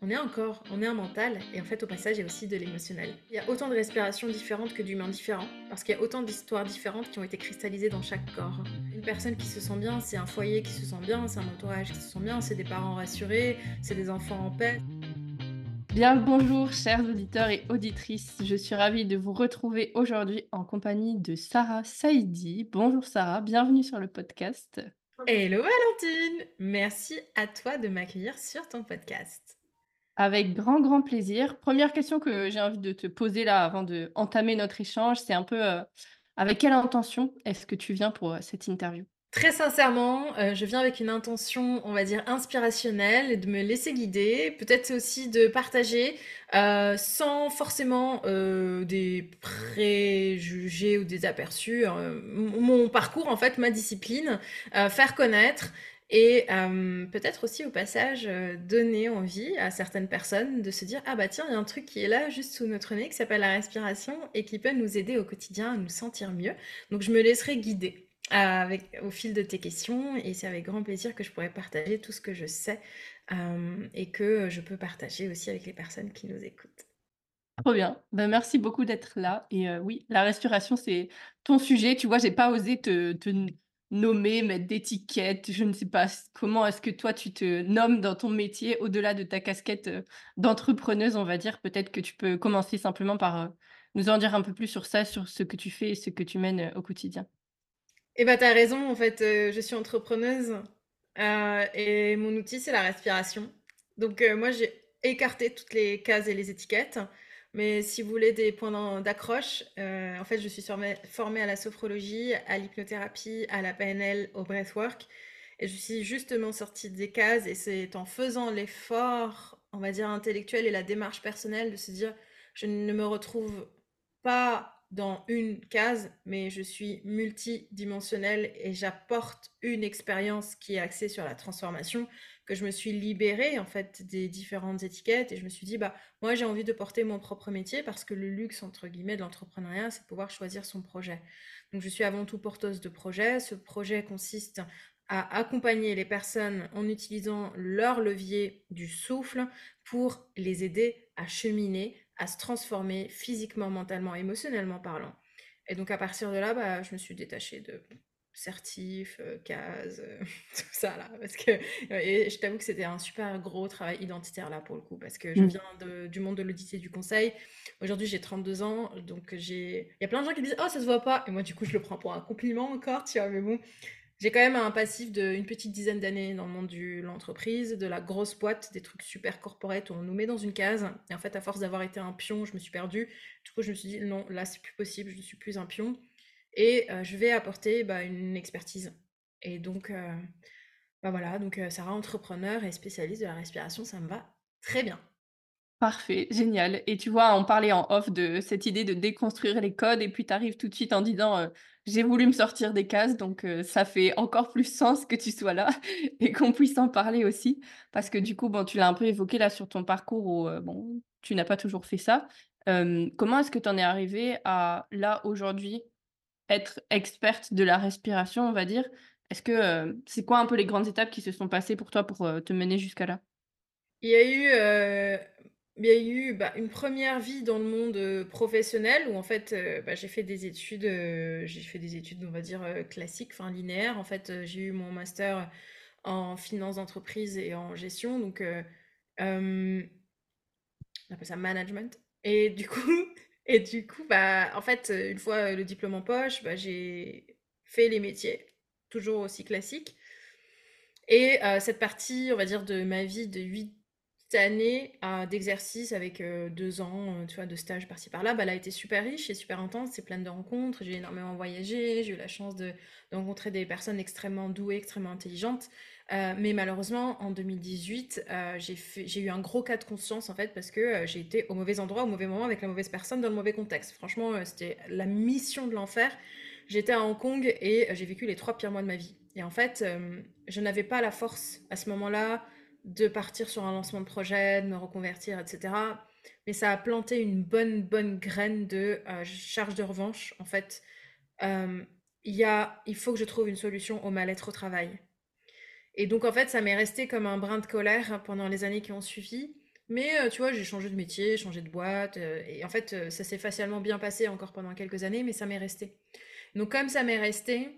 On est un corps, on est un mental, et en fait, au passage, il y a aussi de l'émotionnel. Il y a autant de respirations différentes que d'humains différents, parce qu'il y a autant d'histoires différentes qui ont été cristallisées dans chaque corps. Une personne qui se sent bien, c'est un foyer qui se sent bien, c'est un entourage qui se sent bien, c'est des parents rassurés, c'est des enfants en paix. Bien le bonjour, chers auditeurs et auditrices. Je suis ravie de vous retrouver aujourd'hui en compagnie de Sarah Saïdi. Bonjour Sarah, bienvenue sur le podcast. Hello Valentine Merci à toi de m'accueillir sur ton podcast. Avec grand, grand plaisir. Première question que j'ai envie de te poser là avant de entamer notre échange, c'est un peu euh, avec quelle intention est-ce que tu viens pour euh, cette interview? Très sincèrement, euh, je viens avec une intention, on va dire, inspirationnelle de me laisser guider, peut-être aussi de partager sans forcément des préjugés ou des aperçus, mon parcours en fait, ma discipline, faire connaître et peut-être aussi au passage, donner envie à certaines personnes de se dire: «Ah bah tiens, il y a un truc qui est là, juste sous notre nez, qui s'appelle la respiration et qui peut nous aider au quotidien à nous sentir mieux». Donc je me laisserai guider, avec au fil de tes questions et c'est avec grand plaisir que je pourrai partager tout ce que je sais, et que, je peux partager aussi avec les personnes qui nous écoutent. Trop bien. Ben merci beaucoup d'être là et oui, la respiration, c'est ton sujet. Tu vois, j'ai pas osé te nommer, mettre d'étiquettes, je ne sais pas comment est-ce que toi tu te nommes dans ton métier au-delà de ta casquette, heu, d'entrepreneuse, on va dire? Peut-être que tu peux commencer simplement par, heu, nous en dire un peu plus sur ça, sur ce que tu fais et ce que tu mènes, heu, au quotidien. Eh bah, tu as raison, en fait, je suis entrepreneuse, et mon outil, c'est la respiration. Donc moi, j'ai écarté toutes les cases et les étiquettes. Mais si vous voulez des points d'accroche, heu, en fait, je suis formée à la sophrologie, à l'hypnothérapie, à la PNL, au breathwork. Et je suis justement sortie des cases et c'est en faisant l'effort, on va dire intellectuel et la démarche personnelle de se dire: «Je ne me retrouve pas dans une case, mais je suis multidimensionnelle et j'apporte une expérience qui est axée sur la transformation, que je me suis libérée en fait des différentes étiquettes et je me suis dit bah moi j'ai envie de porter mon propre métier parce que le luxe entre guillemets de l'entrepreneuriat c'est pouvoir choisir son projet. Donc je suis avant tout porteuse de projet. Ce projet consiste à accompagner les personnes en utilisant leur levier du souffle pour les aider à cheminer, à se transformer physiquement, mentalement, émotionnellement parlant. Et donc à partir de là, bah, je me suis détachée de certif, euh, cases, euh, tout ça là. Parce que, et je t'avoue que c'était un super gros travail identitaire là pour le coup, parce que je Mmh. viens de- du monde de l'audit et du conseil. Aujourd'hui j'ai 32 ans, donc j'ai... Il y a plein de gens qui disent «Oh, ça se voit pas!» Et moi du coup je le prends pour un compliment encore, tu vois, mais bon. J'ai quand même un passif d'une petite dizaine d'années dans le monde de l'entreprise, de la grosse boîte, des trucs super corporate où on nous met dans une case. Et en fait, à force d'avoir été un pion, je me suis perdue. Du coup, je me suis dit, non, là, c'est plus possible, je ne suis plus un pion. Et euh, je vais apporter bah, une expertise. Et donc, euh, bah voilà, donc euh, Sarah, entrepreneur et spécialiste de la respiration, ça me va très bien. Parfait, génial et tu vois, on parlait en off de cette idée de déconstruire les codes et puis tu arrives tout de suite en disant, «J'ai voulu me sortir des cases», donc ça fait encore plus sens que tu sois là et qu'on puisse en parler aussi. Parce que du coup, bon, tu l'as un peu évoqué là sur ton parcours où, bon, tu n'as pas toujours fait ça. Comment est-ce que tu en es arrivée à, là, aujourd'hui, être experte de la respiration, on va dire? Est-ce que, heu c'est quoi un peu les grandes étapes qui se sont passées pour toi pour, heu, te mener jusqu'à là? Il y a eu, heu, il y a eu, bah, une première vie dans le monde, professionnel où en fait, bah, j'ai fait des études, j'ai fait des études, on va dire, classiques, enfin linéaires. En fait, j'ai eu mon master en finance d'entreprise et en gestion donc on appelle ça management et du coup et du coup, bah, en fait, heu, une fois, le diplôme en poche, bah, j'ai fait les métiers, toujours aussi classiques et heu, cette partie, on va dire, de ma vie de 8 année à d'exercice avec, heu, 2 ans, tu vois, de stage par-ci par-là, bah, elle a été super riche et super intense, c'est pleine de rencontres. J'ai énormément voyagé, j'ai eu la chance de de rencontrer des personnes extrêmement douées, extrêmement intelligentes. Heu, mais malheureusement, en 2018, heu, j'ai eu un gros cas de conscience, en fait, parce que, heu, j'ai été au mauvais endroit, au mauvais moment, avec la mauvaise personne, dans le mauvais contexte. Franchement, c'était la mission de l'enfer. J'étais à Hong Kong et j'ai vécu les 3 pires mois de ma vie et en fait, je n'avais pas la force à ce moment-là de partir sur un lancement de projet, de me reconvertir, et cetera. Mais ça a planté une bonne, bonne graine de euh, charge de revanche. En fait, euh, il faut que je trouve une solution au mal-être au travail. Et donc, en fait, ça m'est resté comme un brin de colère pendant les années qui ont suivi, Mais heu, tu vois, j'ai changé de métier, changé de boîte, heu et en fait, heu, ça s'est facialement bien passé encore pendant quelques années, mais ça m'est resté. Donc comme ça m'est resté,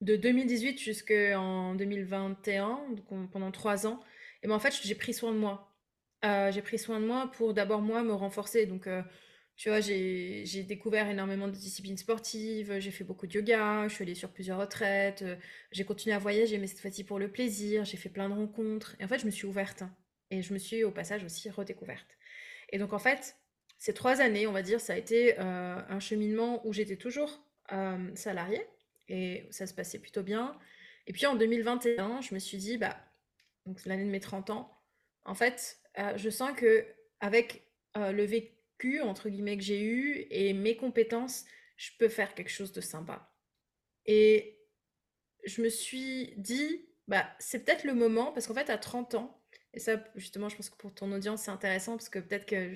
de 2018 jusqu'en 2021, donc on pendant 3 ans et ben, en fait, j'ai pris soin de moi. J'ai pris soin de moi pour d'abord moi me renforcer donc tu vois, j'ai découvert énormément de disciplines sportives, j'ai fait beaucoup de yoga, je suis allée sur plusieurs retraites, heu, j'ai continué à voyager mais cette fois-ci pour le plaisir, j'ai fait plein de rencontres. Et en fait, je me suis ouverte et je me suis au passage aussi redécouverte. Et donc en fait, ces 3 années, on va dire, ça a été, heu, un cheminement où j'étais toujours, hem, salariée et ça se passait plutôt bien. Et puis en 2021, je me suis dit: «Bah» donc l'année de mes 30 ans, en fait, je sens qu'avec, heu, le «vécu» entre guillemets que j'ai eu et mes compétences, je peux faire quelque chose de sympa et je me suis dit: «Bah, c'est peut-être le moment» parce qu'en fait à 30 ans et ça justement je pense que pour ton audience c'est intéressant parce que peut-être que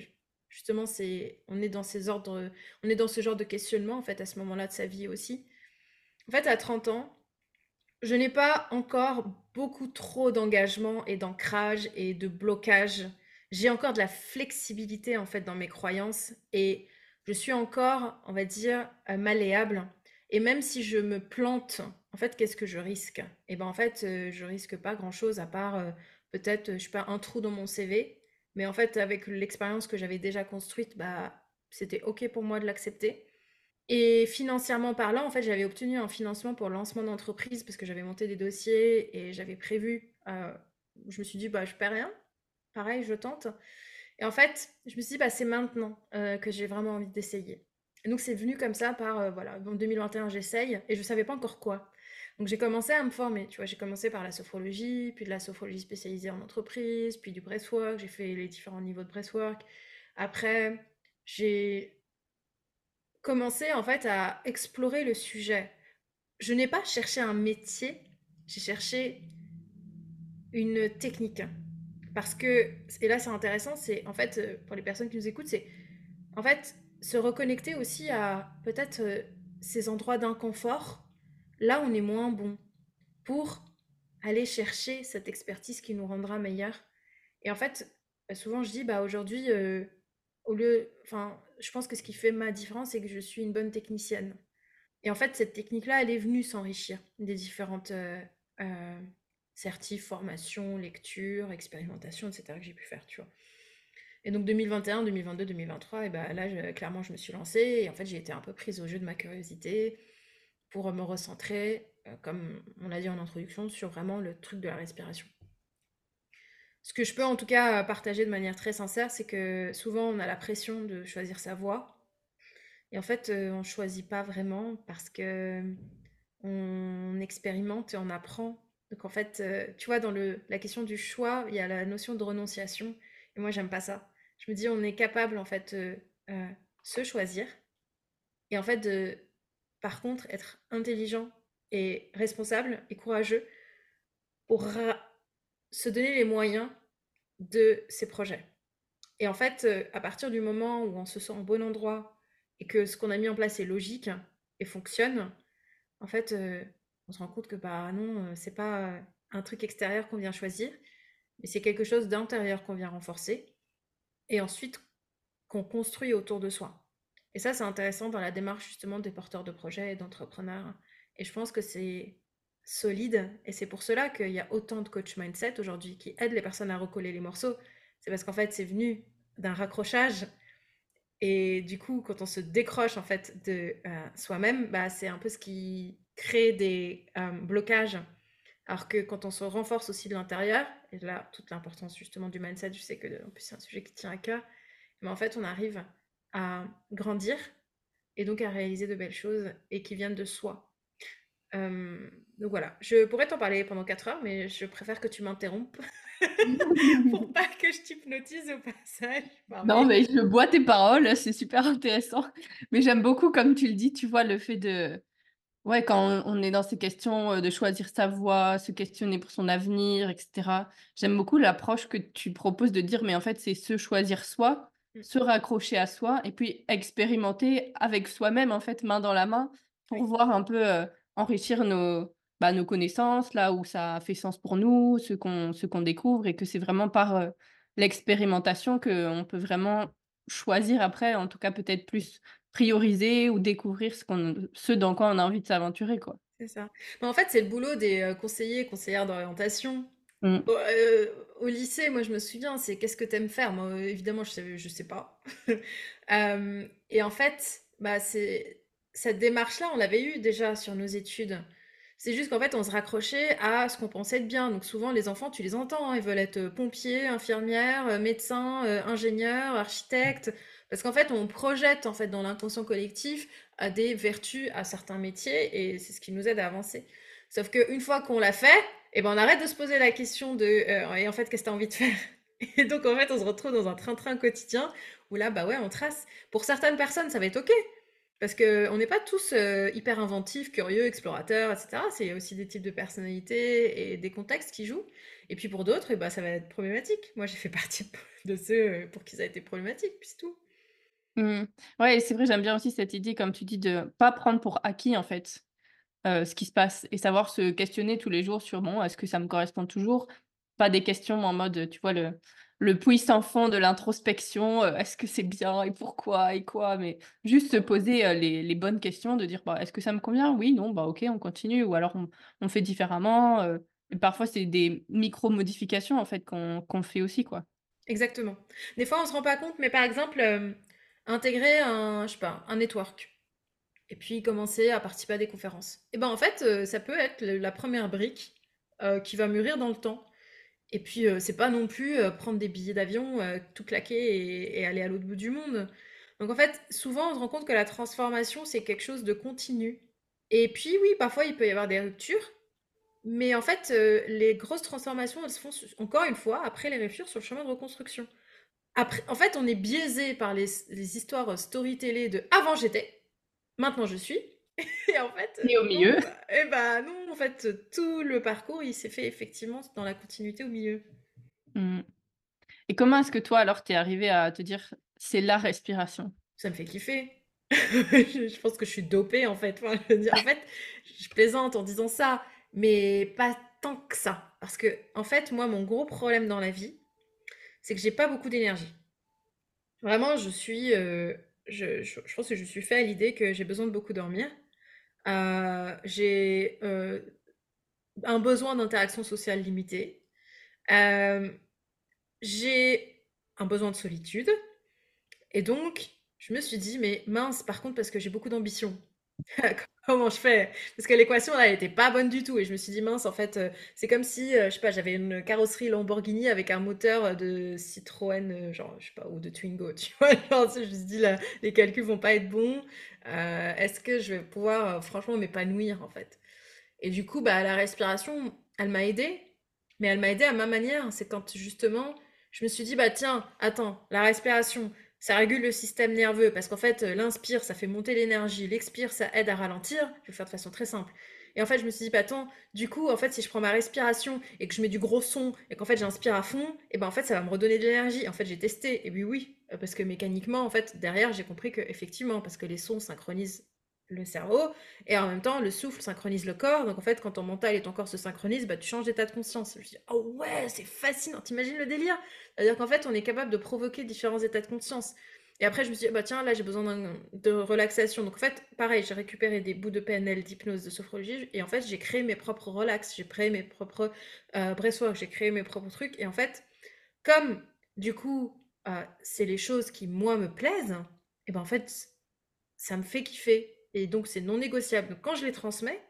justement c'est on est dans ces ordres, on est dans ce genre de questionnement en fait à ce moment-là de sa vie aussi. En fait à 30 ans, je n'ai pas encore beaucoup trop d'engagement et d'ancrage et de blocage. J'ai encore de la flexibilité en fait dans mes croyances et je suis encore, on va dire, heu, malléable. Et même si je me plante, en fait, qu'est-ce que je risque? Et ben, en fait, heu, je risque pas grand-chose à part, heu, peut-être, je sais pas, un trou dans mon CV, mais en fait, avec l'expérience que j'avais déjà construite, bah, c'était OK pour moi de l'accepter. Et financièrement parlant, en fait, j'avais obtenu un financement pour le lancement d'entreprise parce que j'avais monté des dossiers et j'avais prévu, je me suis dit: «Bah, je perds rien, pareil, je tente» et en fait, je me suis dit: «Bah, c'est maintenant, heu, que j'ai vraiment envie d'essayer» donc c'est venu comme ça par, heu, voilà, en 2021, j'essaye et je savais pas encore quoi. Donc j'ai commencé à me former, tu vois? J'ai commencé par la sophrologie, puis de la sophrologie spécialisée en entreprise, puis du breathwork, j'ai fait les différents niveaux de breathwork. Après, j'ai commencé en fait à explorer le sujet. Je n'ai pas cherché un métier, j'ai cherché une technique. Parce que et là c'est intéressant, c'est en fait, heu, pour les personnes qui nous écoutent, c'est en fait, se reconnecter aussi à peut-être, heu, ces endroits d'inconfort, là on est moins bon, pour aller chercher cette expertise qui nous rendra meilleurs. Et en fait, bah, souvent je dis: «Bah, aujourd'hui, au lieu» enfin, je pense que ce qui fait ma différence, c'est que je suis une bonne technicienne. Et en fait, cette technique-là, elle est venue s'enrichir des différentes, heu, certifs, formations, lectures, expérimentations et cetera que j'ai pu faire, tu vois? Et donc 2021-2022-2023 et bah, là, clairement, je me suis lancée et en fait, j'ai été un peu prise au jeu de ma curiosité pour, me recentrer, heu, comme on l'a dit en introduction, sur vraiment le truc de la respiration. Ce que je peux en tout cas, partager de manière très sincère, c'est que souvent on a la pression de choisir sa voie et en fait, heu, on choisit pas vraiment parce que, on expérimente et on apprend. Donc en fait, heu, tu vois, dans la question du choix, il y a la notion de renonciation et moi j'aime pas ça. Je me dis: «On est capable en fait, heu heu, se choisir et en fait de par contre être intelligent et responsable et courageux pour se donner les moyens de ses projets» et en fait, à partir du moment où on se sent au bon endroit et que ce qu'on a mis en place est logique et fonctionne, en fait, on se rend compte que, bah, non, heu, c'est pas, un truc extérieur qu'on vient choisir, mais c'est quelque chose d'intérieur qu'on vient renforcer et ensuite qu'on construit autour de soi et ça, c'est intéressant dans la démarche justement des porteurs de projets et d'entrepreneurs et je pense que c'est solide et c'est pour cela qu'il y a autant de coach mindset aujourd'hui qui aident les personnes à recoller les morceaux. C'est parce qu'en fait, c'est venu d'un raccrochage et du coup, quand on se décroche en fait de, heu, soi-même, bah, c'est un peu ce qui crée des, hem, blocages. Alors que quand on se renforce aussi de l'intérieur et là, toute l'importance justement du mindset, je sais plus c'est un sujet qui tient à cœur, mais en fait, on arrive à grandir et donc à réaliser de belles choses et qui viennent de soi. Donc voilà, je pourrais t'en parler pendant 4 heures, mais je préfère que tu m'interrompes pour pas que je t'hypnotise au passage Non, mais je bois tes paroles, c'est super intéressant. Mais j'aime beaucoup comme tu le dis, tu vois, le fait de ouais, quand on est dans ces questions, heu, de choisir sa voie, se questionner pour son avenir et cetera. J'aime beaucoup l'approche que tu proposes de dire: «Mais en fait, c'est se choisir soi, mmh, se raccrocher à soi et puis expérimenter avec soi-même, en fait, main dans la main, pour oui, voir un peu, heu, enrichir nos, bah, nos connaissances, là où ça fait sens pour nous, ce qu'on découvre et que c'est vraiment par, heu, l'expérimentation qu'on peut vraiment choisir après, en tout cas peut-être plus prioriser ou découvrir ce qu'on ce dans quoi on a envie de s'aventurer, quoi. C'est ça. Mais en fait, c'est le boulot des, heu, conseillers, conseillères d'orientation. Mmh. Au heu, au lycée, moi, je me souviens, c'est: «Qu'est-ce que tu aimes faire?» moi, heu, évidemment, je savais je sais pas. Et en fait, bah, c'est cette démarche-là, on l'avait eue déjà sur nos études. C'est juste qu'en fait, on se raccrochait à ce qu'on pensait être bien. Donc souvent, les enfants, tu les entends, hein, ils veulent être, pompiers, infirmières, médecins, ingénieurs, architectes. Parce qu'en fait, on projette, en fait, dans l'inconscient collectif, des vertus à certains métiers et c'est ce qui nous aide à avancer. Sauf qu'une fois qu'on l'a fait, et ben, on arrête de se poser la question de, heu: «Et en fait, qu'est-ce que tu as envie de faire?» et donc en fait, on se retrouve dans un train-train quotidien où là, bah, ouais, on trace. Pour certaines personnes, ça va être OK, parce qu'on n'est pas tous, heu, hyper inventifs, curieux, explorateurs et cetera. C'est aussi des types de personnalités et des contextes qui jouent et puis pour d'autres, et bah, ça va être problématique. Moi, j'ai fait partie de ceux, pour qui ça a été problématique, puis tout. Mmh. Ouais c'est vrai, j'aime bien aussi cette idée, comme tu dis, de pas prendre pour acquis, en fait, ce qui se passe et savoir se questionner tous les jours sur: «Bon, est-ce que ça me correspond toujours?» pas des questions en mode, tu vois, le le puits sans fond de l'introspection, «Est-ce que c'est bien et pourquoi et quoi?» mais juste se poser, les les bonnes questions, de dire: «Bah, est-ce que ça me convient? Oui, non, bah, OK, on continue» ou alors on fait différemment, parfois c'est des micro-modifications, en fait, qu'on qu'on fait aussi, quoi. Exactement. Des fois, on se rend pas compte, mais par exemple, intégrer un je sais pas, un network. Et puis commencer à participer à des conférences. Et ben, en fait, heu, ça peut être la première brique, heu, qui va mûrir dans le temps. Et puis, heu, c'est pas non plus, prendre des billets d'avion, tout claquer et et aller à l'autre bout du monde. Donc en fait, souvent, on se rend compte que la transformation, c'est quelque chose de continu. Et puis oui, parfois, il peut y avoir des ruptures, mais en fait, les grosses transformations, elles se font encore une fois, après les ruptures, sur le chemin de reconstruction. Après en fait, on est biaisé par les les histoires, storytellées de: «Avant j'étais, maintenant je suis» et en fait, Et au non, milieu? bah et bah, non, en fait, tout le parcours, il s'est fait effectivement dans la continuité au milieu. Mmh et comment est-ce que toi, alors, tu es arrivé à te dire: «C'est la respiration»? Ça me fait kiffer. Je pense que je suis dopée, en fait. Enfin, je veux dire, en fait, je plaisante en disant ça, mais pas tant que ça. Parce qu'en fait, moi, mon gros problème dans la vie, c'est que j'ai pas beaucoup d'énergie. Vraiment, je suis, heu, je pense que je suis fait à l'idée que j'ai besoin de beaucoup dormir. Heu, j'ai, heu, un besoin d'interaction sociale limité. Hem, j'ai un besoin de solitude et donc je me suis dit: «Mais mince, par contre, parce que j'ai beaucoup d'ambition, comment je fais?» parce que l'équation là, elle était pas bonne du tout et je me suis dit: «Mince, en fait, heu, c'est comme si, heu, je sais pas, j'avais une carrosserie Lamborghini avec un moteur, heu, de Citroën, genre, je sais pas, ou de Twingo», tu vois? Je me suis dit: «Là, les calculs vont pas être bons, est-ce que je vais pouvoir, franchement m'épanouir, en fait?» et du coup, bah, la respiration, elle m'a aidée, mais elle m'a aidée à ma manière. C'est quand justement, je me suis dit: «Bah, tiens, attends, la respiration, ça régule le système nerveux parce qu'en fait, heu, l'inspire, ça fait monter l'énergie, l'expire, ça aide à ralentir». Je vais faire de façon très simple et en fait, je me suis dit: «Bah, attends, du coup, en fait, si je prends ma respiration et que je mets du gros son et qu'en fait, j'inspire à fond et ben, en fait, ça va me redonner de l'énergie». En fait, j'ai testé et puis oui, heu, parce que mécaniquement, en fait, derrière, j'ai compris qu'effectivement, parce que les sons synchronisent le cerveau et en même temps, le souffle synchronise le corps. Donc en fait, quand ton mental et ton corps se synchronisent, bah, tu changes d'état de conscience. Je me dit: «Oh ouais, c'est fascinant!» tu imagines le délire? C'est-à-dire qu'en fait, on est capable de provoquer différents états de conscience et après je me suis dit: «Bah, tiens, là, j'ai besoin de relaxation». Donc en fait, pareil, j'ai récupéré des bouts de PNL, d'hypnose, de sophrologie et en fait, j'ai créé mes propres relax, j'ai créé mes propres, breathwork, j'ai créé mes propres trucs et en fait, comme du coup, heu, c'est les choses qui, moi, me plaisent et ben, en fait, ça me fait kiffer et donc c'est non négociable. Donc quand je les transmets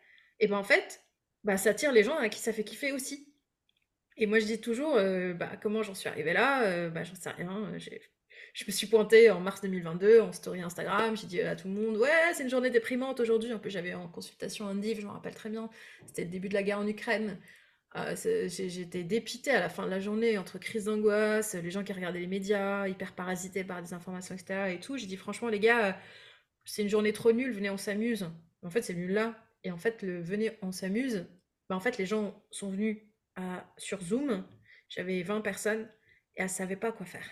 et ben, en fait, bah, ça attire les gens à qui ça fait kiffer aussi et moi, je dis toujours, heu, bah, comment j'en suis arrivée là? Heu, bah, j'en sais rien, je me suis pointée en mars 2022 en story Instagram, j'ai dit à tout le monde: «Ouais, c'est une journée déprimante aujourd'hui». En plus, j'avais en consultation un div, je m'en rappelle très bien. C'était le début de la guerre en Ukraine. J'ai j'étais dépitée à la fin de la journée entre crise d'angoisse, les gens qui regardaient les médias, hyper parasités par des informations et cetera et tout. J'ai dit: «Franchement les gars, heu, c'est une journée trop nulle, venez on s'amuse». En fait, c'est venu là et en fait, le «venez on s'amuse», bah, en fait, les gens sont venus sur Zoom. J'avais 20 personnes et elles savaient pas quoi faire.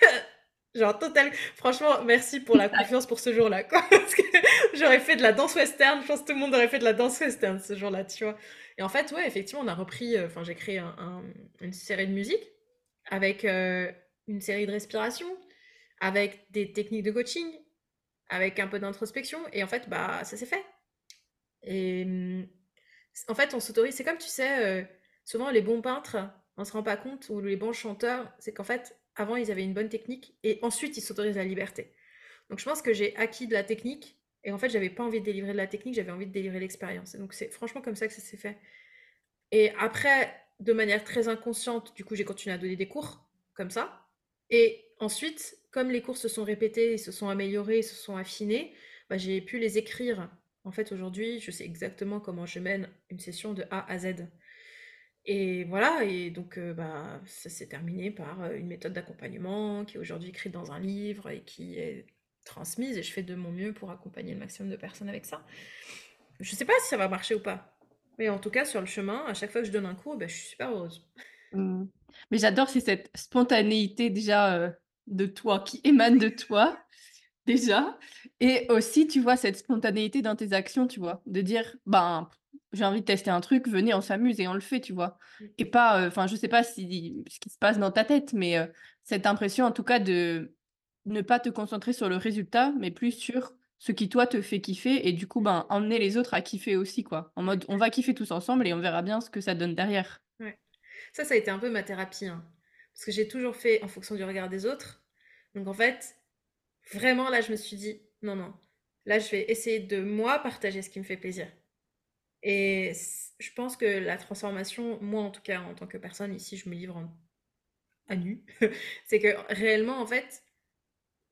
Genre total franchement, merci pour la confiance pour ce jour-là, parce que j'aurais fait de la danse western, je pense que tout le monde aurait fait de la danse western ce jour-là, tu vois? Et en fait, ouais, effectivement, on a repris, heu, enfin, j'ai créé un un une série de musique avec euh, une série de respirations, avec des techniques de coaching, avec un peu d'introspection. Et en fait, bah, ça s'est fait. Et hum, en fait, on s'autorise. C'est comme tu sais, euh, souvent les bons peintres, on se rend pas compte, ou les bons chanteurs, c'est qu'en fait, avant, ils avaient une bonne technique et ensuite, ils s'autorisent la liberté. Donc, je pense que j'ai acquis de la technique et en fait, j'avais pas envie de délivrer de la technique, j'avais envie de délivrer l'expérience. Donc, c'est franchement comme ça que ça s'est fait. Et après, de manière très inconsciente, du coup, j'ai continué à donner des cours comme ça. Et ensuite, comme les cours se sont répétés, se sont améliorés, se sont affinés, bah, j'ai pu les écrire. En fait, aujourd'hui, je sais exactement comment je mène une session de A à Z. Et voilà, et donc euh, bah, ça s'est terminé par euh, une méthode d'accompagnement qui est aujourd'hui écrite dans un livre et qui est transmise, et je fais de mon mieux pour accompagner le maximum de personnes avec ça. Je sais pas si ça va marcher ou pas, mais en tout cas, sur le chemin, à chaque fois que je donne un cours, bah, je suis super heureuse. Mmh. Mais j'adore, cette spontanéité déjà, heu, de toi, qui émane de toi, déjà et aussi, tu vois, cette spontanéité dans tes actions, tu vois? De dire: «Ben, j'ai envie de tester un truc, venez, on s'amuse» et on le fait, tu vois? Et pas, heu, enfin, je sais pas si ce qui se passe dans ta tête, mais heu, cette impression, en tout cas, de ne pas te concentrer sur le résultat, mais plus sur ce qui, toi, te fait kiffer et du coup, ben, emmener les autres à kiffer aussi, quoi. En mode: «On va kiffer tous ensemble et on verra bien ce que ça donne derrière». Ouais. Ça, ça a été un peu ma thérapie, hein, parce que j'ai toujours fait en fonction du regard des autres. Donc en fait, vraiment là, je me suis dit: «Non, non, là, je vais essayer de moi partager ce qui me fait plaisir» et je pense que la transformation, moi en tout cas en tant que personne ici, je me livre à nu, c'est que réellement en fait,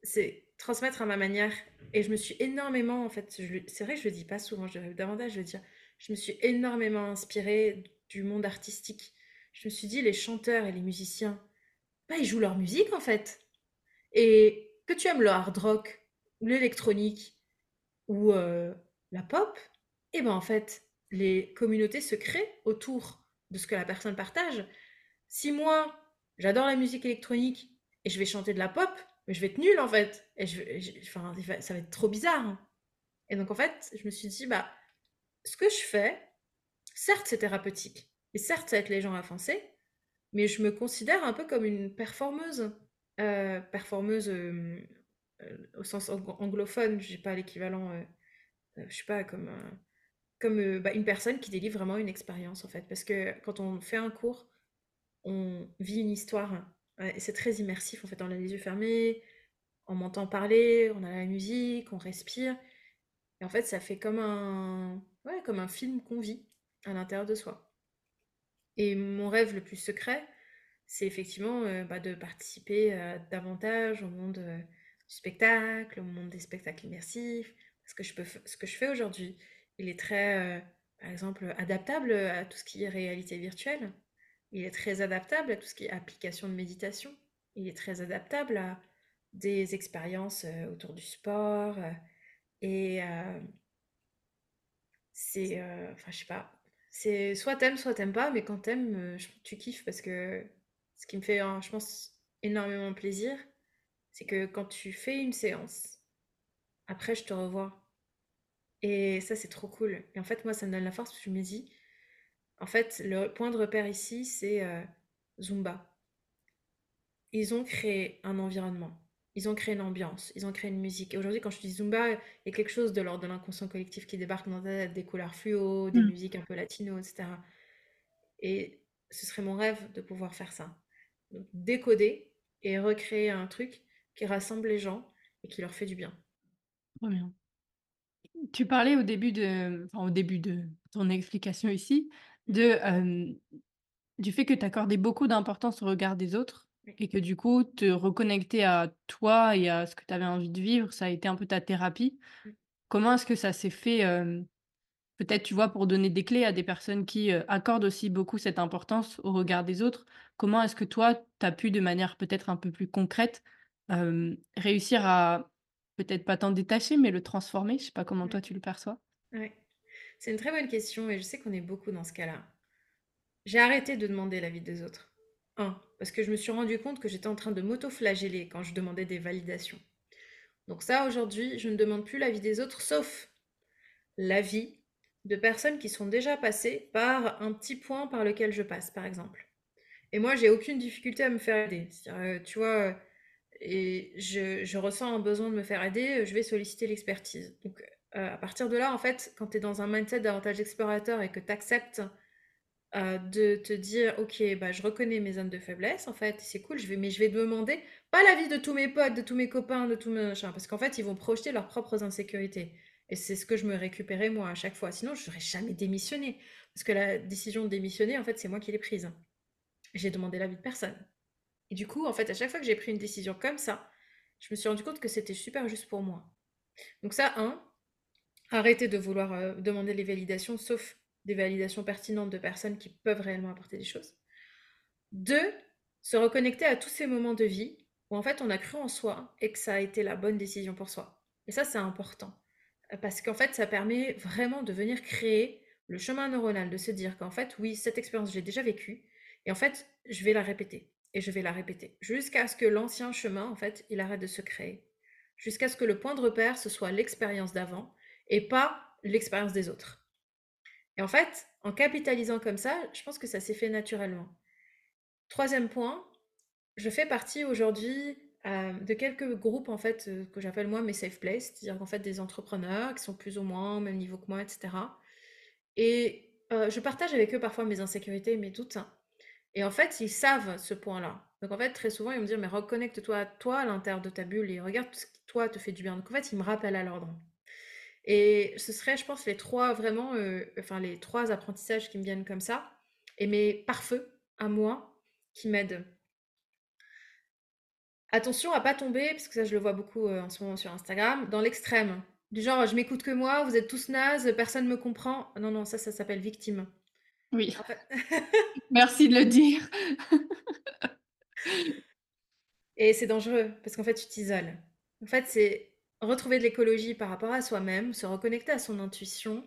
c'est transmettre à ma manière et je me suis énormément en fait, c'est vrai que je le dis pas souvent, je devrais davantage le dire. Je me suis énormément inspirée du monde artistique. Je me suis dit: «Les chanteurs et les musiciens, bah, ils jouent leur musique en fait» et que tu aimes le hard rock ou l'électronique ou heu, la pop et ben, en fait, les communautés se créent autour de ce que la personne partage. Si moi, j'adore la musique électronique et je vais chanter de la pop, mais je vais être nulle en fait et je enfin, ça va être trop bizarre hein. et donc en fait, je me suis dit: «Bah, ce que je fais, certes, c'est thérapeutique et certes, ça aide les gens à avancer, mais je me considère un peu comme une performeuse». Heu, performeuse, hem, heu, au sens ang anglophone, j'ai pas l'équivalent, je sais pas, comme, comme, bah, une personne qui délivre vraiment une expérience, en fait. Parce que quand on fait un cours, on vit une histoire, et c'est très immersif, en fait. On a les yeux fermés, on m'entend parler, on a la musique, on respire et en fait, ça fait comme un ouais, comme un film qu'on vit à l'intérieur de soi et mon rêve le plus secret, c'est effectivement, heu, bah, de participer, heu, davantage au monde, heu, du spectacle, au monde des spectacles immersifs. Ce que ce que je fais aujourd'hui, il est très, par exemple, adaptable, à tout ce qui est réalité virtuelle. Il est très adaptable à tout ce qui est application de méditation. Il est très adaptable à des expériences, autour du sport, et c'est, enfin, je sais pas, c'est soit tu aimes, soit tu aimes pas, mais quand tu aimes, heu, je tu kiffes parce que ce qui me fait, je pense, énormément plaisir, c'est que quand tu fais une séance, après je te revois. Et ça, c'est trop cool. Et en fait, moi, ça me donne la force parce que je me dis: «En fait, le point de repère ici, c'est, heu, Zumba». Ils ont créé un environnement, ils ont créé une ambiance, ils ont créé une musique et aujourd'hui, quand je dis Zumba, il y a quelque chose de l'ordre de l'inconscient collectif qui débarque dans ta tête, des couleurs fluo, des Mmh. musiques un peu latino et cetera et ce serait mon rêve de pouvoir faire ça. Donc décoder et recréer un truc qui rassemble les gens et qui leur fait du bien. Trop bien. Tu parlais au début de enfin, au début de ton explication ici, de, hem, du fait que tu accordais beaucoup d'importance au regard des autres. Et que du coup, te reconnecter à toi et à ce que tu avais envie de vivre, ça a été un peu ta thérapie. Mmh. Comment est-ce que ça s'est fait, peut-être, tu vois, pour donner des clés à des personnes qui, accordent aussi beaucoup cette importance au regard des autres? Comment est-ce que toi, tu as pu, de manière peut-être un peu plus concrète, réussir à peut-être pas t'en détacher, mais le transformer? Je sais pas comment Ouais. toi tu le perçois? Ouais. C'est une très bonne question et je sais qu'on est beaucoup dans ce cas-là. J'ai arrêté de demander l'avis des autres. 1, parce que je me suis rendu compte que j'étais en train de m'auto-flageller quand je demandais des validations. Donc ça, aujourd'hui, je ne demande plus l'avis des autres, sauf l'avis de personnes qui sont déjà passées par un petit point par lequel je passe, par exemple. Et moi, j'ai aucune difficulté à me faire aider. Euh, tu vois, euh, et je, ressens un besoin de me faire aider, euh, je vais solliciter l'expertise. Donc, à partir de là, en fait, quand tu es dans un mindset davantage explorateur et que tu acceptes euh, de te dire, ok, bah, je reconnais mes zones de faiblesse, en fait, c'est cool, mais je vais demander pas l'avis de tous mes potes, de tous mes copains, de tous mes machins, parce qu'en fait, ils vont projeter leurs propres insécurités. Et c'est ce que je me récupérais moi à chaque fois. Sinon, je n'aurais jamais démissionné. Parce que la décision de démissionner, en fait, c'est moi qui l'ai prise. J'ai demandé l'avis de personne. Et du coup, en fait, à chaque fois que j'ai pris une décision comme ça, je me suis rendu compte que c'était super juste pour moi. Donc ça, un, arrêter de vouloir euh, demander les validations, sauf des validations pertinentes de personnes qui peuvent réellement apporter des choses. Deux, se reconnecter à tous ces moments de vie où en fait on a cru en soi et que ça a été la bonne décision pour soi. Et ça, c'est important. Parce qu'en fait, ça permet vraiment de venir créer le chemin neuronal, de se dire qu'en fait, oui, cette expérience, j'ai déjà vécue, et en fait, je vais la répéter, et je vais la répéter, jusqu'à ce que l'ancien chemin, en fait, il arrête de se créer. Jusqu'à ce que le point de repère, ce soit l'expérience d'avant, et pas l'expérience des autres. Et en fait, en capitalisant comme ça, je pense que ça s'est fait naturellement. Troisième point, je fais partie aujourd'hui euh, de quelques groupes en fait euh, que j'appelle moi mes safe places, c'est-à-dire fait des entrepreneurs qui sont plus ou moins au même niveau que moi, etc. Et euh, je partage avec eux parfois mes insécurités, mes doutes. Et en fait, ils savent ce point-là. Donc en fait, très souvent, ils me disent, mais reconnecte-toi à toi à l'intérieur de ta bulle et regarde ce qui, toi, te fait du bien. Donc en fait, ils me rappellent à l'ordre. Et ce serait, je pense, les trois vraiment, euh, enfin les trois apprentissages qui me viennent comme ça, et mes pare-feux à moi qui m'aident. Attention à pas tomber, parce que ça je le vois beaucoup euh, en ce moment sur Instagram, dans l'extrême. Du genre, je m'écoute que moi, vous êtes tous nazes, personne me comprend. Non, non, ça, ça s'appelle victime. Oui, En fait- merci de le dire. Et c'est dangereux, parce qu'en fait, tu t'isoles. En fait, c'est retrouver de l'écologie par rapport à soi-même, se reconnecter à son intuition,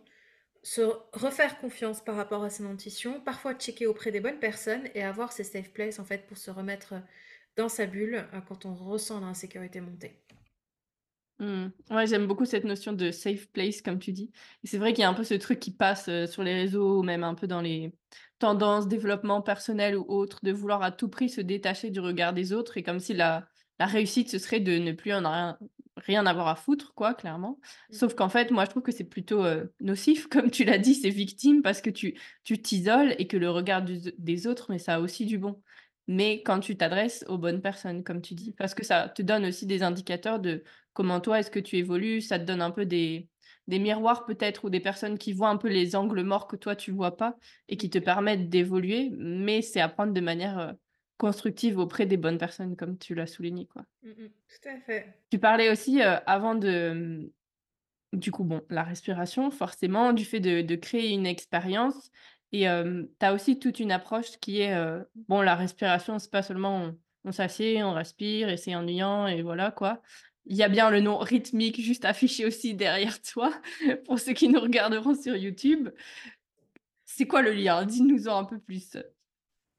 se refaire confiance par rapport à son intuition, parfois checker auprès des bonnes personnes et avoir ces safe places en fait pour se remettre dans sa bulle euh, quand on ressent l'insécurité monter. Mmh. Ouais, j'aime beaucoup cette notion de safe place, comme tu dis. C'est vrai qu'il y a un peu ce truc qui passe euh, sur les réseaux même un peu dans les tendances, développement personnel ou autre, de vouloir à tout prix se détacher du regard des autres et comme si la, réussite, ce serait de ne plus en rien, rien avoir à foutre, quoi, clairement. Sauf qu'en fait, moi, je trouve que c'est plutôt euh, nocif, comme tu l'as dit, c'est victime parce que tu tu t'isoles et que le regard du- des autres, mais ça a aussi du bon. Mais quand tu t'adresses aux bonnes personnes, comme tu dis, parce que ça te donne aussi des indicateurs de comment toi, est-ce que tu évolues, ça te donne un peu des, des miroirs peut-être ou des personnes qui voient un peu les angles morts que toi, tu vois pas et qui te permettent d'évoluer, mais c'est à prendre de manière constructive auprès des bonnes personnes, comme tu l'as souligné, quoi. Mm, mm, tout à fait. Tu parlais aussi euh, avant de, du coup, bon, la respiration, forcément, du fait de, de créer une expérience. Et tu as aussi toute une approche qui est, euh, bon, la respiration, c'est pas seulement on, on s'assied, on respire et c'est ennuyant et voilà quoi. Il y a bien le nom rythmique juste affiché aussi derrière toi pour ceux qui nous regarderont sur YouTube. C'est quoi le lien? Dis-nous-en un peu plus.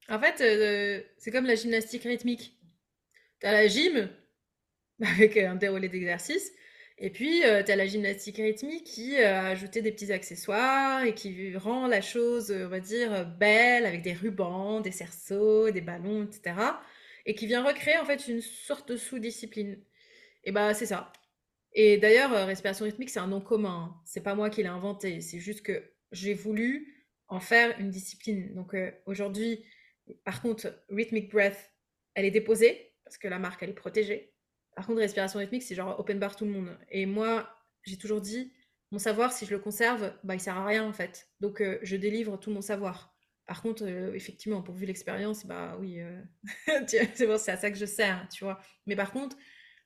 En fait, euh, c'est comme la gymnastique rythmique. Tu as la gym avec un déroulé d'exercices. Et puis, tu as la gymnastique rythmique qui euh, a ajouté des petits accessoires et qui rend la chose, euh, on va dire, euh, belle avec des rubans, des cerceaux, des ballons, etc. Et qui vient recréer en fait une sorte de sous-discipline. Et bah, c'est ça. Et d'ailleurs, euh, respiration rythmique, c'est un nom commun. hein. C'est pas moi qui l'ai inventé. C'est juste que j'ai voulu en faire une discipline. Donc euh, aujourd'hui, par contre, Rhythmic Breath, elle est déposée parce que la marque, elle est protégée. Par contre, respiration rythmique, c'est genre open bar tout le monde. Et moi, j'ai toujours dit, mon savoir, si je le conserve, bah, il sert à rien en fait. Donc, euh, je délivre tout mon savoir. Par contre, euh, effectivement, pourvu l'expérience, bah oui, euh, c'est à ça que je sers, tu vois. Mais par contre,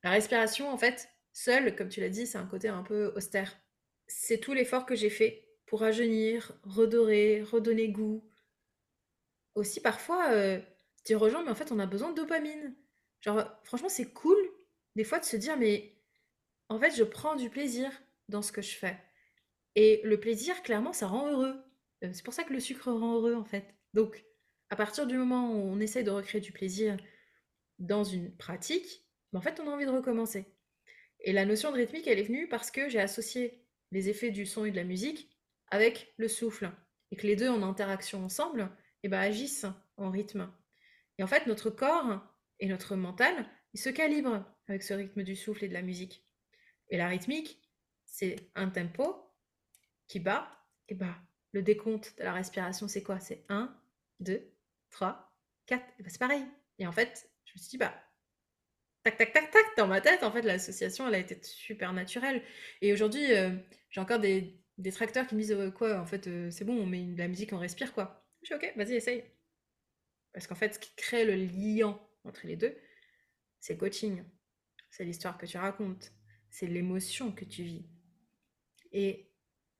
la respiration, en fait, seule, comme tu l'as dit, c'est un côté un peu austère. C'est tout l'effort que j'ai fait pour rajeunir, redorer, redonner goût. Aussi, parfois, euh, dire aux gens, mais en fait, on a besoin de dopamine. Genre, franchement, c'est cool, des fois, de se dire, mais en fait, je prends du plaisir dans ce que je fais. Et le plaisir, clairement, ça rend heureux. Euh, C'est pour ça que le sucre rend heureux, en fait. Donc, à partir du moment où on essaye de recréer du plaisir dans une pratique, ben, en fait, on a envie de recommencer. Et la notion de rythmique, elle est venue parce que j'ai associé les effets du son et de la musique avec le souffle. Et que les deux en interaction ensemble, eh ben, agissent en rythme. Et en fait, notre corps et notre mental, ils se calibrent avec ce rythme du souffle et de la musique. Et la rythmique, c'est un tempo qui bat et bat. Le décompte de la respiration, c'est quoi? C'est 1, 2, 3, 4. Et ben c'est pareil. Et en fait, je me suis dit, bah, tac, tac, tac, tac, dans ma tête, en fait, l'association, elle a été super naturelle. Et aujourd'hui, euh, j'ai encore des, des tracteurs qui me disent, euh, quoi, en fait, euh, c'est bon, on met de la musique, on respire, quoi. Je ok, vas-y, essaye. Parce qu'en fait, ce qui crée le lien entre les deux, c'est le coaching. C'est l'histoire que tu racontes. C'est l'émotion que tu vis. Et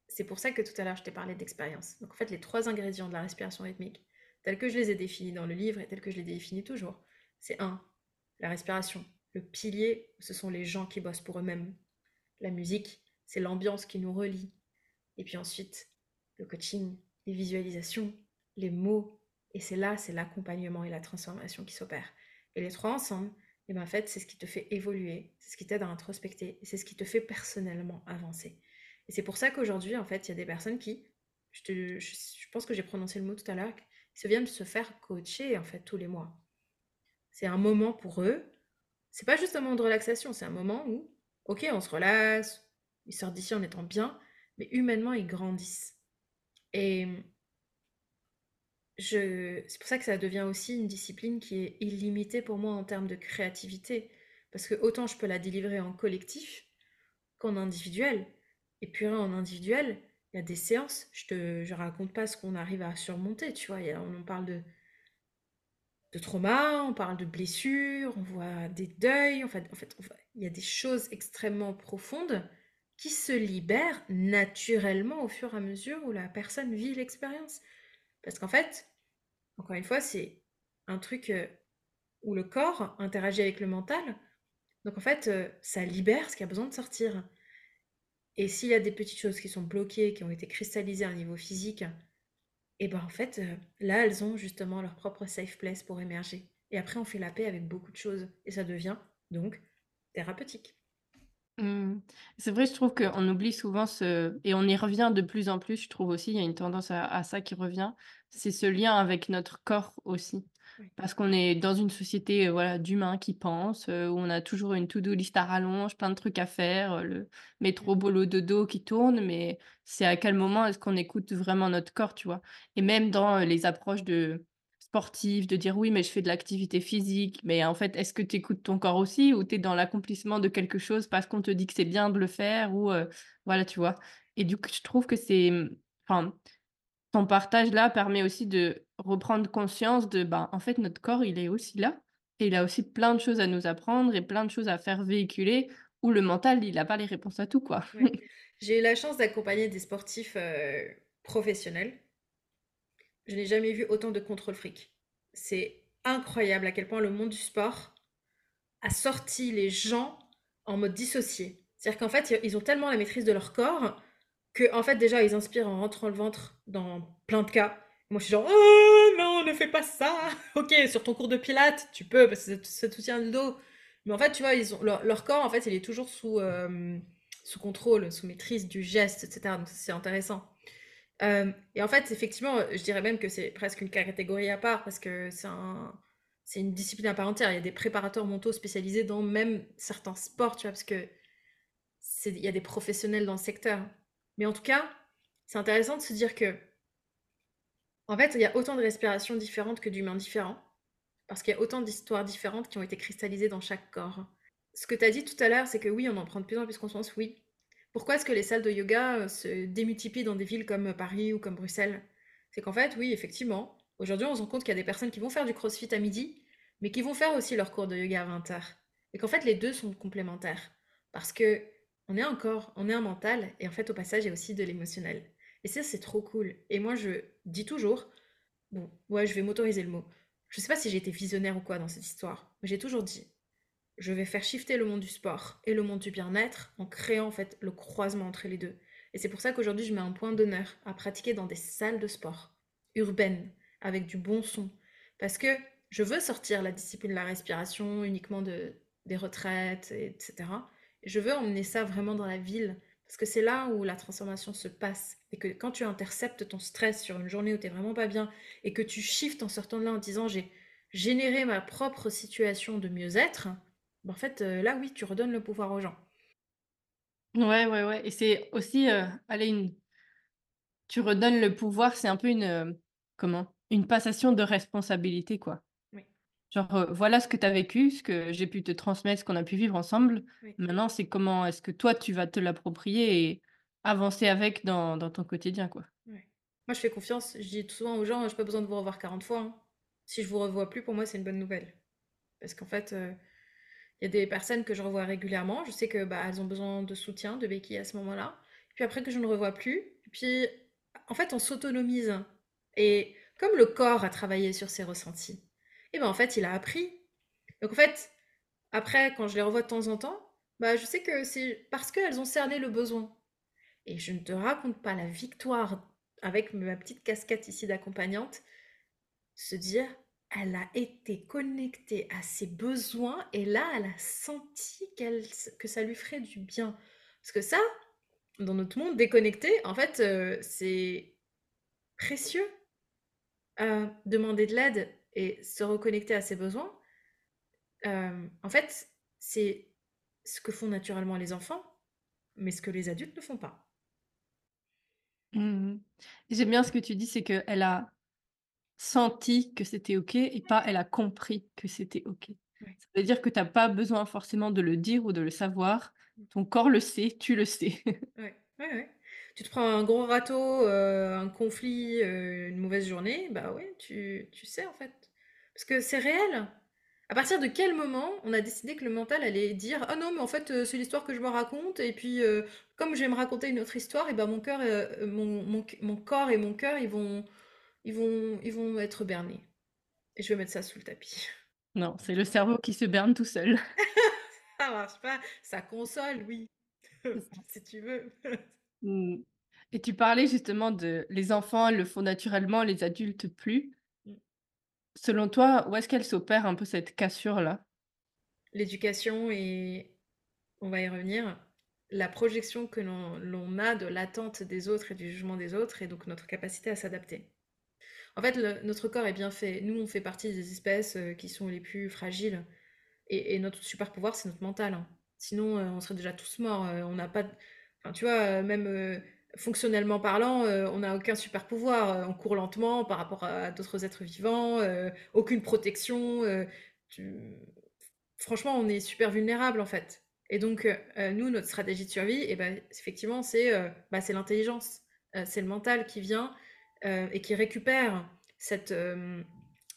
c'est pour ça que tout à l'heure, je t'ai parlé d'expérience. Donc, en fait, les trois ingrédients de la respiration rythmique, tels que je les ai définis dans le livre et tels que je les définis toujours, c'est un, la respiration. Le pilier, ce sont les gens qui bossent pour eux-mêmes. La musique, c'est l'ambiance qui nous relie. Et puis ensuite, le coaching, les visualisations, les mots. Et c'est là, c'est l'accompagnement et la transformation qui s'opèrent. Et les trois ensemble, et eh ben en fait, c'est ce qui te fait évoluer, c'est ce qui t'aide à introspecter, c'est ce qui te fait personnellement avancer. Et c'est pour ça qu'aujourd'hui, en fait, il y a des personnes qui, je, te, je, pense que j'ai prononcé le mot tout à l'heure, qui se viennent se faire coacher, en fait, tous les mois. C'est un moment pour eux. C'est pas juste un moment de relaxation, c'est un moment où, ok, on se relaxe, ils sortent d'ici en étant bien, mais humainement, ils grandissent. Et je... c'est pour ça que ça devient aussi une discipline qui est illimitée pour moi en termes de créativité. Parce que autant je peux la délivrer en collectif qu'en individuel. Et puis en individuel, il y a des séances, je te je raconte pas ce qu'on arrive à surmonter, tu vois. on parle de, de trauma, on parle de blessures, on voit des deuils, en fait, en fait il y a des choses extrêmement profondes qui se libèrent naturellement au fur et à mesure où la personne vit l'expérience. Parce qu'en fait, encore une fois, c'est un truc euh, où le corps interagit avec le mental. Donc en fait, euh, ça libère ce qui a besoin de sortir. Et s'il y a des petites choses qui sont bloquées, qui ont été cristallisées à un niveau physique, et eh ben en fait, euh, là, elles ont justement leur propre safe place pour émerger. Et après, on fait la paix avec beaucoup de choses. Et ça devient donc thérapeutique. Mmh. C'est vrai, je trouve qu'on oublie souvent ce et on y revient de plus en plus, je trouve aussi, il y a une tendance à ça qui revient, c'est ce lien avec notre corps aussi. Parce qu'on est dans une société, voilà, d'humains qui pensent, où on a toujours une to-do list à rallonge, plein de trucs à faire, le métro boulot dodo qui tourne, mais c'est à quel moment est-ce qu'on écoute vraiment notre corps, tu vois? Et même dans, les approches de sportif, de dire: «Oui, mais je fais de l'activité physique», mais en fait, est-ce que tu écoutes ton corps aussi ou tu es dans l'accomplissement de quelque chose parce qu'on te dit que c'est bien de le faire ou voilà, tu vois? Et du coup, je trouve que c'est, mmh, enfin, ton partage là permet aussi de reprendre conscience de, ben, en fait, notre corps, il est aussi là et il a aussi plein de choses à nous apprendre et plein de choses à faire véhiculer où le mental, il a pas les réponses à tout, quoi. J'ai eu la chance d'accompagner des sportifs, professionnels je n'ai jamais vu autant de contrôle fric. C'est incroyable à quel point le monde du sport a sorti les gens en mode dissocié. C'est-à-dire qu'en fait, ils ont tellement la maîtrise de leur corps que, en fait, déjà, ils inspirent en rentrant le ventre dans plein de cas. Moi, je suis genre, oh non, ne fais pas ça. Ok, sur ton cours de pilates, tu peux, parce que ça te soutient le dos. Mais en fait, tu vois, ils ont, leur, corps, en fait, il est toujours sous, euh, sous contrôle, sous maîtrise du geste, etc. Donc, c'est intéressant. Euh, et en fait, effectivement, je dirais même que c'est presque une catégorie à part parce que c'est une discipline à part entière. Il y a des préparateurs mentaux spécialisés dans même certains sports, tu vois, parce que c'est, il y a des professionnels dans le secteur. Mais en tout cas, c'est intéressant de se dire que, en fait, il y a autant de respirations différentes que d'humains différents, parce qu'il y a autant d'histoires différentes qui ont été cristallisées dans chaque corps. Ce que tu as dit tout à l'heure, c'est que oui, on en prend de plus en plus conscience, oui, pourquoi est-ce que les salles de yoga euh, se démultiplient dans des villes comme euh, Paris ou comme Bruxelles? C'est qu'en fait, oui, effectivement, aujourd'hui, on se rend compte qu'il y a des personnes qui vont faire du crossfit à midi, mais qui vont faire aussi leur cours de yoga à 20h. Et qu'en fait, les deux sont complémentaires. Parce que on est un corps, on est un mental, et en fait, au passage, il y a aussi de l'émotionnel. Et ça, c'est trop cool. Et moi, je dis toujours, bon, ouais, je vais m'autoriser le mot. Je sais pas si j'ai été visionnaire ou quoi dans cette histoire, mais j'ai toujours dit, je vais faire shifter le monde du sport et le monde du bien-être en créant en fait le croisement entre les deux. Et c'est pour ça qu'aujourd'hui je mets un point d'honneur à pratiquer dans des salles de sport urbaines avec du bon son parce que je veux sortir la discipline de la respiration uniquement de, des retraites, etc. Et je veux emmener ça vraiment dans la ville parce que c'est là où la transformation se passe et que quand tu interceptes ton stress sur une journée où tu n'es vraiment pas bien et que tu shiftes en sortant de là en disant j'ai générer ma propre situation de mieux-être, bah, en fait, heu, là, oui, tu redonnes le pouvoir aux gens. Ouais, ouais, ouais et c'est aussi, heu, allez, une tu redonnes le pouvoir, c'est un peu une, heu, comment? Une passation de responsabilité, quoi. Oui, Genre, heu, voilà ce que tu as vécu, ce que j'ai pu te transmettre, ce qu'on a pu vivre ensemble. oui, Maintenant, c'est comment est-ce que toi, tu vas te l'approprier et avancer avec dans dans ton quotidien, quoi. ouais. Moi, je fais confiance, je dis souvent aux gens: «J'ai pas besoin de vous revoir 40 fois, hein. Si je vous revois plus, pour moi, c'est une bonne nouvelle». Parce qu'en fait, heu, il y a des personnes que je revois régulièrement, je sais que, bah, elles ont besoin de soutien, de béquilles à ce moment-là. Puis après que je ne revois plus, puis, en fait, on s'autonomise et comme le corps a travaillé sur ses ressentis, et ben, en fait, il a appris. Donc en fait, après, quand je les revois de temps en temps, bah, je sais que c'est parce qu'elles ont cerné le besoin. Et je ne te raconte pas la victoire avec ma petite casquette ici d'accompagnante, se dire, elle a été connectée à ses besoins et là, elle a senti que ça lui ferait du bien. Parce que ça, dans notre monde déconnecté, en fait, euh, c'est précieux. Euh, demander de l'aide et se reconnecter à ses besoins, euh, en fait, c'est ce que font naturellement les enfants, mais ce que les adultes ne font pas. Mmh mh. J'aime bien ce que tu dis, c'est qu'elle a senti que c'était OK et pas elle a compris que c'était OK. Ouais. Ça veut dire que tu as pas besoin forcément de le dire ou de le savoir. Ton corps le sait, tu le sais. Ouais, ouais, ouais. Tu te prends un gros râteau, heu, un conflit, heu, une mauvaise journée, bah, ouais, tu tu sais, en fait. Parce que c'est réel. À partir de quel moment on a décidé que le mental allait dire: «Ah non, mais en fait, heu, c'est l'histoire que je me raconte et puis, comme je vais me raconter une autre histoire et ben mon cœur, mon mon mon corps et mon cœur, ils vont ils vont ils vont être bernés et je vais mettre ça sous le tapis». Non, c'est le cerveau qui se berne tout seul. Ça marche pas, ça console, oui, si tu veux. Mmh et tu parlais justement de les enfants le font naturellement, les adultes plus. Mmh. Selon toi, où est-ce qu'elle s'opère un peu cette cassure-là? L'éducation et On va y revenir. La projection que l'on a de l'attente des autres et du jugement des autres et donc notre capacité à s'adapter. En fait, notre corps est bien fait. Nous, on fait partie des espèces, heu, qui sont les plus fragiles et notre super pouvoir, c'est notre mental, hein. Sinon, heu, on serait déjà tous morts, heu, on n'a pas enfin, tu vois, même, fonctionnellement parlant, on n'a aucun super pouvoir, on court lentement par rapport à d'autres êtres vivants, aucune protection, Franchement, on est super vulnérable en fait. Et donc, nous, notre stratégie de survie et ben, effectivement, c'est, bah, l'intelligence. C'est le mental qui vient, heu et qui récupère cette, hem,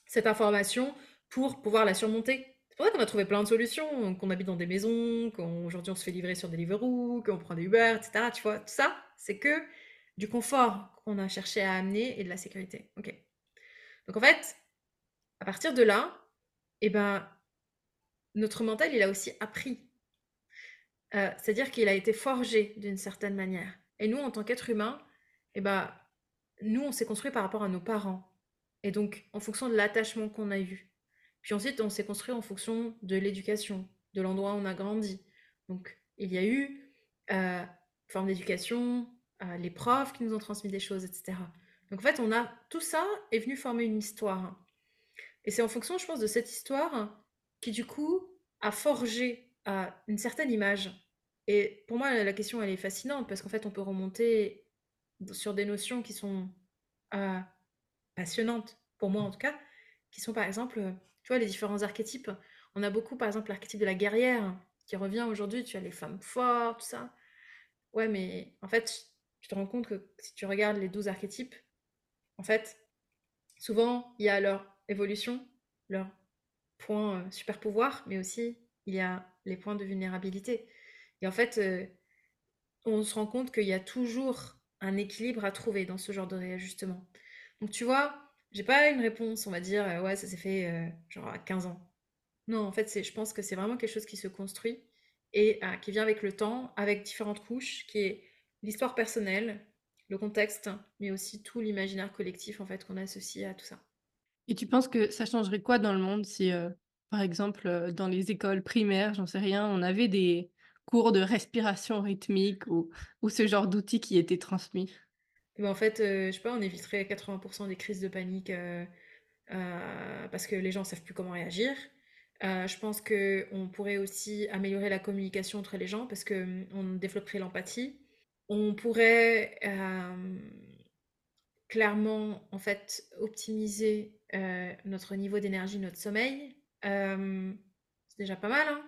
cette information pour pouvoir la surmonter. C'est pour ça qu'on a trouvé plein de solutions, qu'on habite dans des maisons, qu'aujourd'hui on se fait livrer sur Deliveroo, qu'on prend des Uber et cetera, tu vois? Tout ça, c'est que du confort qu'on a cherché à amener et de la sécurité. OK. Donc en fait, à partir de là et ben, notre mental, il a aussi appris. Heu, c'est-à-dire qu'il a été forgé d'une certaine manière et nous, en tant qu'êtres humains et bah, nous, on s'est construit par rapport à nos parents et donc en fonction de l'attachement qu'on a eu. Puis ensuite, on s'est construit en fonction de l'éducation, de l'endroit où on a grandi. Donc il y a eu, heu, forme d'éducation, heu, les profs qui nous ont transmis des choses et cetera. Donc en fait, on a tout ça est venu former une histoire et c'est en fonction, je pense, de cette histoire qui, du coup, a forgé, heu, une certaine image et pour moi, la question, elle est fascinante parce qu'en fait, on peut remonter sur des notions qui sont, heu, passionnantes, pour moi en tout cas, qui sont par exemple, heu, tu vois, les différents archétypes. On a beaucoup, par exemple, l'archétype de la guerrière qui revient aujourd'hui, tu as les femmes fortes, tout ça. Ouais, mais en fait, tu te rends compte que si tu regardes les 12 archétypes, en fait, souvent, il y a leur évolution, leur point, heu, super pouvoir, mais aussi il y a les points de vulnérabilité et en fait, on se rend compte qu'il y a toujours un équilibre à trouver dans ce genre de réajustement. Donc tu vois, j'ai pas une réponse, on va dire, heu: «Ouais, ça s'est fait, heu, genre à 15 ans». Non, en fait, c'est je pense que c'est vraiment quelque chose qui se construit et heu, qui vient avec le temps, avec différentes couches, qui est l'histoire personnelle, le contexte, mais aussi tout l'imaginaire collectif, en fait, qu'on associe à tout ça. Et tu penses que ça changerait quoi dans le monde si, par exemple, dans les écoles primaires, j'en sais rien, on avait des cours de respiration rythmique ou ce genre d'outils qui étaient transmis? En fait, heu, je sais pas, on éviterait 80 des crises de panique, heu heu, parce que les gens savent plus comment réagir. Heu, je pense qu'on pourrait aussi améliorer la communication entre les gens parce que, mmh, on développerait l'empathie. On pourrait, clairement, en fait, optimiser, notre niveau d'énergie, notre sommeil. C'est déjà pas mal, hein?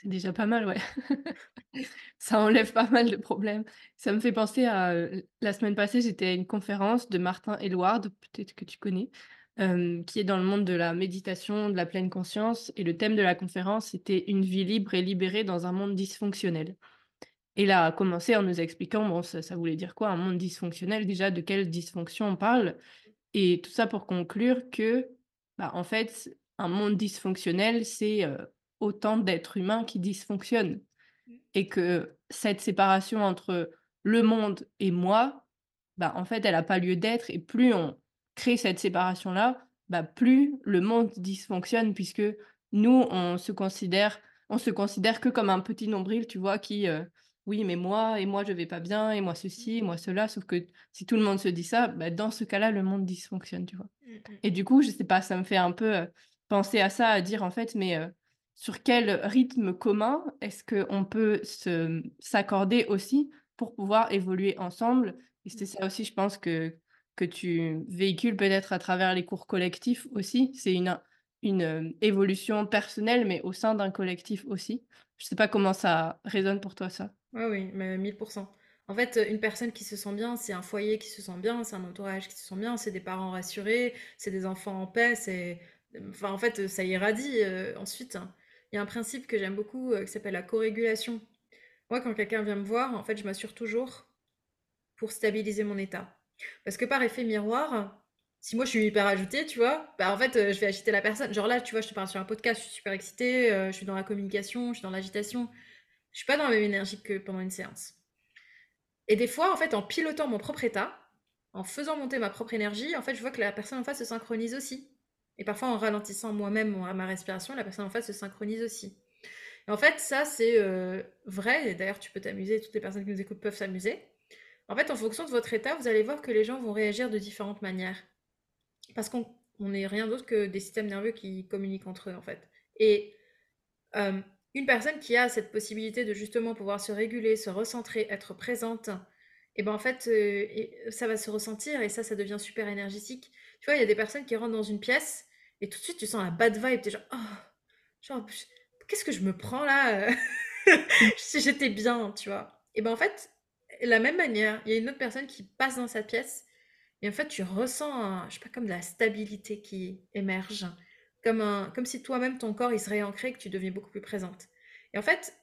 C'est déjà pas mal, ouais. Ça enlève pas mal de problèmes. Ça me fait penser à, la semaine passée, j'étais à une conférence de Martin Aylward, peut-être que tu connais, qui est dans le monde de la méditation, de la pleine conscience et le thème de la conférence, c'était «Une vie libre et libérée dans un monde dysfonctionnel» et il a commencé en nous expliquant, bon, ça voulait dire quoi un monde dysfonctionnel? Déjà, de quelle dysfonction on parle? Et tout ça pour conclure que, bah, en fait, un monde dysfonctionnel, c'est, autant d'êtres humains qui dysfonctionnent Mmh. et que cette séparation entre le monde et moi, bah, en fait, elle a pas lieu d'être et plus on crée cette séparation-là, bah, plus le monde dysfonctionne puisque nous, on se considère on se considère que comme un petit nombril, tu vois? Qui, heu: «Oui, mais moi et moi je vais pas bien et moi Mmh. ceci et moi cela». Sauf que si tout le monde se dit ça, bah, dans ce cas-là, le monde dysfonctionne, tu vois? Mmh mh. Et du coup, je sais pas, ça me fait un peu, heu, penser à ça, à dire en fait: «Mais, heu, sur quel rythme commun est-ce qu'on peut se, s'accorder aussi pour pouvoir évoluer ensemble?» et c'est Mmh. ça aussi, je pense que que tu véhicules peut-être à travers les cours collectifs aussi. C'est une une, hem, évolution personnelle, mais au sein d'un collectif aussi. Je sais pas comment ça résonne pour toi ça? Ouais, oui, mais 1000% En fait, heu, une personne qui se sent bien, c'est un foyer qui se sent bien, c'est un entourage qui se sent bien, c'est des parents rassurés, c'est des enfants en paix, c'est enfin, en fait, ça irradie, heu, ensuite. Il y a un principe que j'aime beaucoup, heu, qui s'appelle la corégulation. Moi, quand quelqu'un vient me voir, en fait, je m'assure toujours pour stabiliser mon état. Parce que par effet miroir, si moi je suis hyper agitée, tu vois, bah, en fait, heu, je vais agiter la personne. Genre là, tu vois, je te parle sur un podcast, je suis super excitée, heu, je suis dans la communication, je suis dans l'agitation. Je suis pas dans la même énergie que pendant une séance. Et des fois, en fait, en pilotant mon propre état, en faisant monter ma propre énergie, en fait, je vois que la personne en face se synchronise aussi. Et parfois, en ralentissant moi-même ma respiration, la personne en face se synchronise aussi. Et en fait, ça, c'est, heu, vrai et d'ailleurs, tu peux t'amuser, toutes les personnes qui nous écoutent peuvent s'amuser. En fait, en fonction de votre état, vous allez voir que les gens vont réagir de différentes manières. Parce qu'on on est rien d'autre que des systèmes nerveux qui communiquent entre eux, en fait. Et euh, une personne qui a cette possibilité de justement pouvoir se réguler, se recentrer, être présente, et ben en fait, euh, ça va se ressentir et ça, ça devient super énergétique. Tu vois, il y a des personnes qui rentrent dans une pièce et tout de suite, tu sens la bad vibe. T'es genre, oh, genre, qu'est-ce que je me prends là? Si j'étais bien, tu vois. Et ben en fait, la même manière, il y a une autre personne qui passe dans cette pièce et en fait, tu ressens, un- je sais pas, comme de la stabilité qui émerge, comme un, comme si toi-même ton corps il se réancrait, et que tu devenais beaucoup plus présente. Et en fait,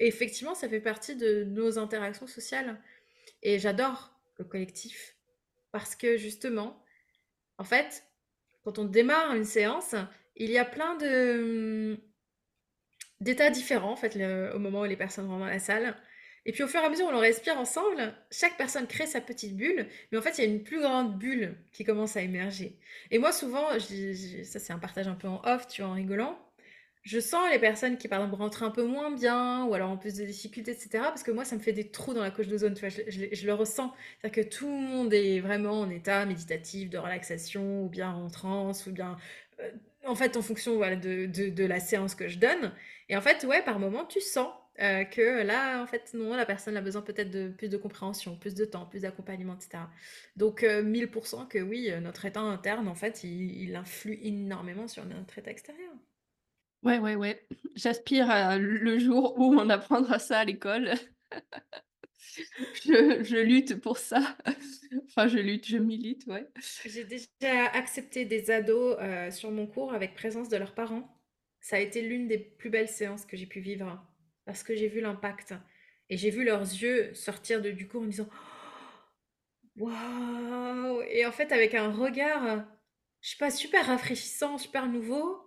effectivement, ça fait partie de nos interactions sociales. Et j'adore le collectif parce que justement, en fait, quand on démarre une séance, il y a plein de d'états différents en au moment où les personnes rentrent dans la salle. Et puis au fur et à mesure où on respire ensemble, chaque personne crée sa petite bulle, mais en fait il y a une plus grande bulle qui commence à émerger. Et moi souvent, ça c'est un partage un peu en off, tu vois, en rigolant, je sens les personnes qui par exemple rentrent un peu moins bien, ou alors en plus de difficultés, etc. Parce que moi ça me fait des trous dans la couche d'ozone, tu je, le ressens. C'est-à-dire que tout le monde est vraiment en état méditatif, de relaxation, ou bien en transe, ou bien... euh, en fait, en fonction de, la séance que je donne. Et en fait, ouais, par moment, tu sens euh, que là, en fait, non, la personne a besoin peut-être de plus de compréhension, plus de temps, plus d'accompagnement, etc. Donc, euh, 1000% que oui, euh, notre état interne, en fait, il influe énormément sur notre état extérieur. Ouais, ouais, ouais. J'aspire à le jour où on apprendra ça à l'école. Je je lutte pour ça. Enfin, je lutte, je milite, ouais. J'ai déjà accepté des ados euh, sur mon cours avec présence de leurs parents. Ça a été l'une des plus belles séances que j'ai pu vivre parce que j'ai vu l'impact et j'ai vu leurs yeux sortir de, du cours en disant Waouh! Et en fait, avec un regard, heu, je sais pas, super rafraîchissant, super nouveau,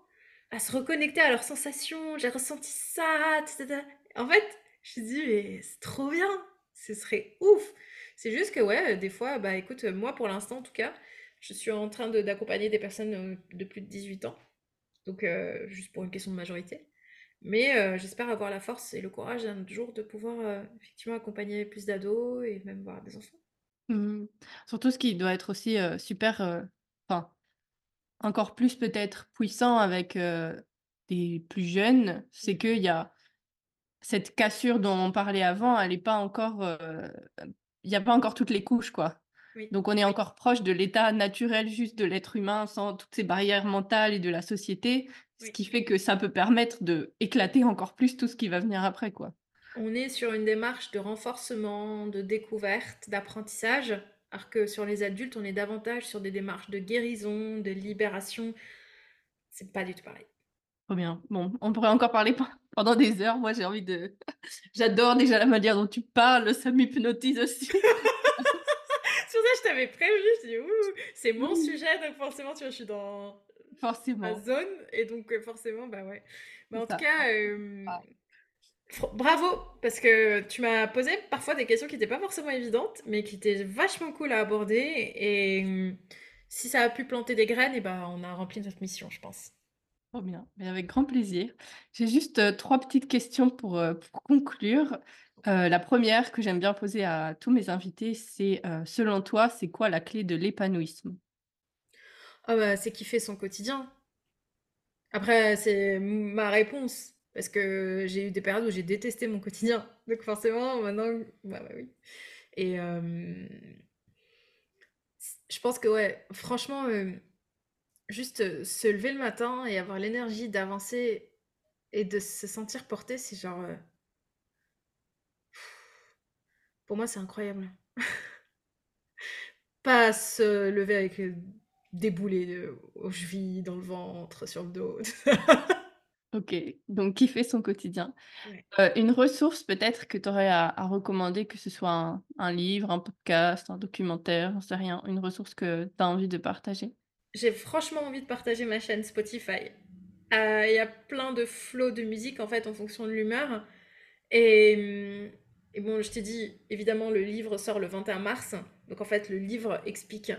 à se reconnecter à leurs sensations. J'ai ressenti ça, ta. En fait, je me dis: «Mais c'est trop bien, ce serait ouf!» c'est juste que, ouais, des fois, bah, écoute, moi, pour l'instant, en tout cas, je suis en train d'accompagner des personnes, heu, de plus de 18 ans, donc heu, juste pour une question de majorité. Mais heu, j'espère avoir la force et le courage un jour de pouvoir, effectivement accompagner plus d'ados et même voir des enfants. Mmh Surtout ce qui doit être aussi, super, enfin encore plus peut-être puissant avec, heu, des plus jeunes, c'est Mmh. qu'il y a cette cassure dont on parlait avant, elle est pas encore, il y a pas encore toutes les couches, quoi. Oui. Donc on est encore proche de l'état naturel juste de l'être humain sans toutes ces barrières mentales et de la société, ce qui fait que ça peut permettre d'éclater encore plus tout ce qui va venir après, quoi. On est sur une démarche de renforcement, de découverte, d'apprentissage, alors que sur les adultes, on est davantage sur des démarches de guérison, de libération. C'est pas du tout pareil. Trop bien. Bon, on pourrait encore parler pen pendant des heures. Moi, j'ai envie de j'adore déjà la manière dont tu parles, ça m'hypnotise aussi. C'est pour ça je t'avais prévenu, je dis: «Ouh, c'est mon sujet», donc forcément, tu vois, je suis dans ma forcément, zone et donc heu, forcément, bah, ouais. Mais c'est en tout cas, bravo parce que tu m'as posé parfois des questions qui étaient pas forcément évidentes, mais qui étaient vachement cool à aborder et mmh, si ça a pu planter des graines et bah, on a rempli notre mission, je pense. Trop bien, mais avec grand plaisir. J'ai juste, heu, 3 petites questions pour, pour conclure. Heu, la première que j'aime bien poser à tous mes invités, c'est, selon toi, c'est quoi la clé de l'épanouissement? Ah bah, c'est kiffer son quotidien. Après, c'est ma réponse parce que j'ai eu des périodes où j'ai détesté mon quotidien. Donc forcément, maintenant, bah, bah, oui et c je pense que ouais, franchement, hem, juste, heu, se lever le matin et avoir l'énergie d'avancer et de se sentir porté, c'est genre, pour moi, c'est incroyable. Pas se lever avec, des boulets, aux chevilles, dans le ventre, sur le dos. OK, donc kiffer son quotidien. Ouais. Heu, une ressource peut-être que tu aurais à à recommander, que ce soit un un livre, un podcast, un documentaire, j'en sais rien, une ressource que tu as envie de partager? J'ai franchement envie de partager ma chaîne Spotify. Heu, il y a plein de flows de musique, en fait, en fonction de l'humeur et et bon, je t'ai dit, évidemment, le livre sort le 21 mars. Donc en fait, le livre explique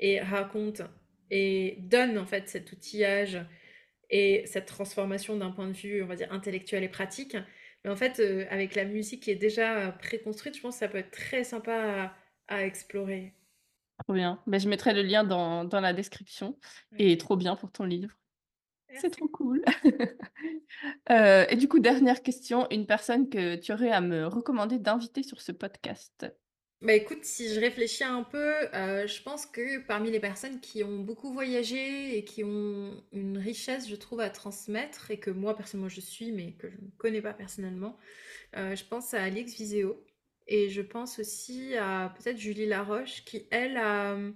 et raconte et donne, en fait, cet outillage et cette transformation d'un point de vue, on va dire, intellectuel et pratique. Mais en fait, heu, avec la musique qui est déjà préconstruite, je pense que ça peut être très sympa à à explorer. Trop bien. Beh, je mettrai le lien dans dans la description Ouais. et trop bien pour ton livre. C'est trop cool. Heu et du coup, dernière question, une personne que tu aurais à me recommander d'inviter sur ce podcast? Bah, écoute, si je réfléchis un peu, heu, je pense que parmi les personnes qui ont beaucoup voyagé et qui ont une richesse, je trouve, à transmettre et que moi, personnellement, je suis, mais que je ne connais pas personnellement, heu, je pense à Alix Viseo et je pense aussi à peut-être Julie Laroche qui, elle, a, mmh,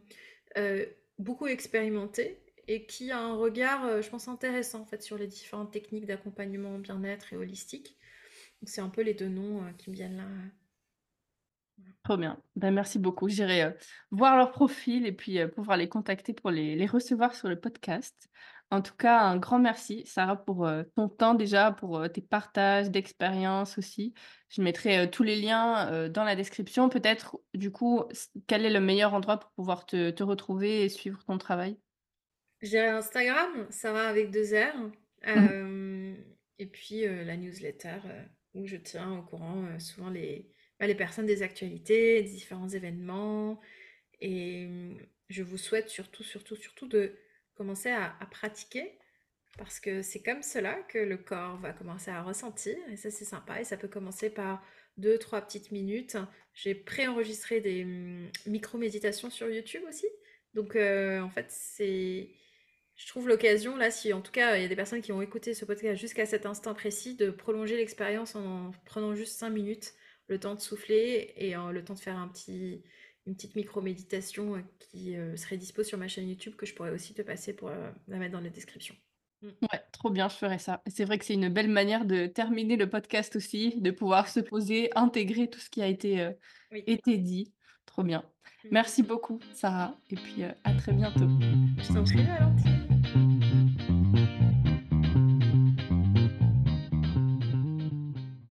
beaucoup expérimenté et qui a un regard, je pense intéressant, en fait, sur les différentes techniques d'accompagnement bien-être et holistique. C'est un peu les 2 noms, qui me viennent là. Trop bien. Ben merci beaucoup. J'irai, heu, voir leur profil et puis, heu, pouvoir les contacter pour les les recevoir sur le podcast. En tout cas, un grand merci, Sarah, pour, heu, ton temps déjà, pour, tes partages d'expériences aussi. Je mettrai, tous les liens, dans la description. Peut-être, du coup, quel est le meilleur endroit pour pouvoir te te retrouver et suivre ton travail? Je dirais Instagram, Sarah avec 2 R, Mmh et puis, la newsletter, où je tiens au courant, souvent les les personnes des actualités, des différents événements. Et mmh, je vous souhaite surtout, surtout, surtout de commencer à pratiquer. Parce que c'est comme cela que le corps va commencer à ressentir. Et ça, c'est sympa. Et ça peut commencer par deux, trois petites minutes. J'ai préenregistré des, mmh, micro-méditations sur YouTube aussi. Donc heu, en fait, c'est je trouve l'occasion là, si en tout cas il y a des personnes qui ont écouté ce podcast jusqu'à cet instant précis, de prolonger l'expérience en prenant juste 5 minutes, le temps de souffler et en le temps de faire un petit une petite micro-méditation, heu, qui, heu, serait dispo sur ma chaîne YouTube que je pourrais aussi te passer pour, la mettre dans la description. Mmh. Ouais, trop bien, je ferai ça. C'est vrai que c'est une belle manière de terminer le podcast aussi, de pouvoir se poser, intégrer tout ce qui a été, Oui. été dit. Trop bien. Mmh. Merci beaucoup, Sarah, et puis, à très bientôt. Je t'en prie Valentine.